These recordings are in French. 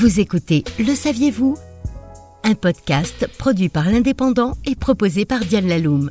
Vous écoutez Le saviez-vous? Un podcast produit par l'Indépendant et proposé par Diane Laloum.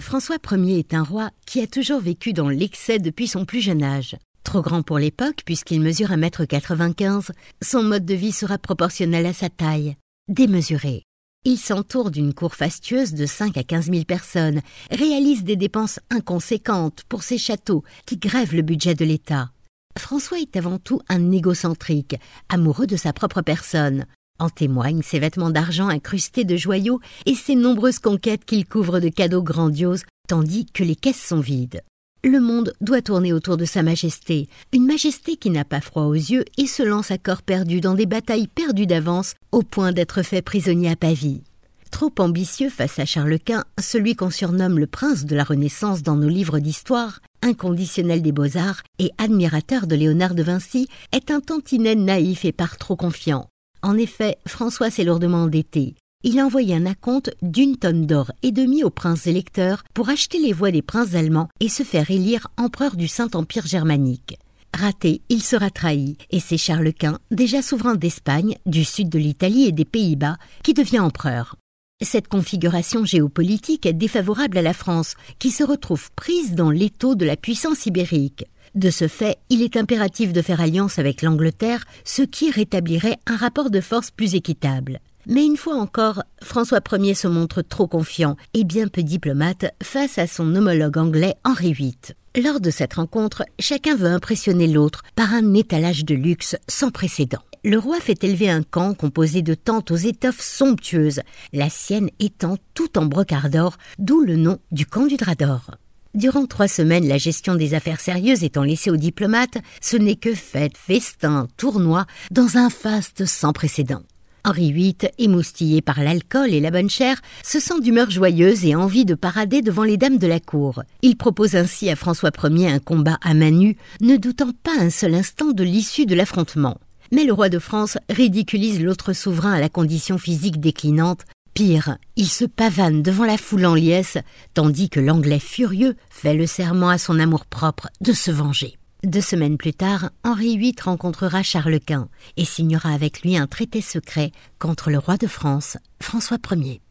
François Ier est un roi qui a toujours vécu dans l'excès depuis son plus jeune âge. Trop grand pour l'époque puisqu'il mesure 1m95, son mode de vie sera proportionnel à sa taille. Démesuré. Il s'entoure d'une cour fastueuse de 5 à 15 000 personnes, réalise des dépenses inconséquentes pour ses châteaux qui grèvent le budget de l'État. François est avant tout un égocentrique, amoureux de sa propre personne. En témoignent ses vêtements d'argent incrustés de joyaux et ses nombreuses conquêtes qu'il couvre de cadeaux grandioses, tandis que les caisses sont vides. Le monde doit tourner autour de Sa Majesté, une majesté qui n'a pas froid aux yeux et se lance à corps perdu dans des batailles perdues d'avance au point d'être fait prisonnier à Pavie. Trop ambitieux face à Charles Quint, celui qu'on surnomme le prince de la Renaissance dans nos livres d'histoire, inconditionnel des beaux-arts et admirateur de Léonard de Vinci, est un tantinet naïf et par trop confiant. En effet, François s'est lourdement endetté il a envoyé un acompte d'une tonne d'or et demi aux princes électeurs pour acheter les voix des princes allemands et se faire élire empereur du Saint-Empire germanique. Raté, il sera trahi, et c'est Charles Quint, déjà souverain d'Espagne, du sud de l'Italie et des Pays-Bas, qui devient empereur. Cette configuration géopolitique est défavorable à la France, qui se retrouve prise dans l'étau de la puissance ibérique. De ce fait, il est impératif de faire alliance avec l'Angleterre, ce qui rétablirait un rapport de force plus équitable. Mais une fois encore, François Ier se montre trop confiant et bien peu diplomate face à son homologue anglais Henri VIII. Lors de cette rencontre, chacun veut impressionner l'autre par un étalage de luxe sans précédent. Le roi fait élever un camp composé de tentes aux étoffes somptueuses, la sienne étant tout en brocart d'or, d'où le nom du camp du drap d'or. Durant trois semaines, la gestion des affaires sérieuses étant laissée aux diplomates, ce n'est que fête, festin, tournoi, dans un faste sans précédent. Henri VIII, émoustillé par l'alcool et la bonne chair, se sent d'humeur joyeuse et envie de parader devant les dames de la cour. Il propose ainsi à François Ier un combat à main nue, ne doutant pas un seul instant de l'issue de l'affrontement. Mais le roi de France ridiculise l'autre souverain à la condition physique déclinante. Pire, il se pavane devant la foule en liesse, tandis que l'Anglais furieux fait le serment à son amour-propre de se venger. Deux semaines plus tard, Henri VIII rencontrera Charles Quint et signera avec lui un traité secret contre le roi de France, François Ier.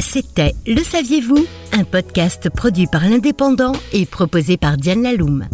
C'était Le Saviez-vous? Un podcast produit par l'Indépendant et proposé par Diane Laloum.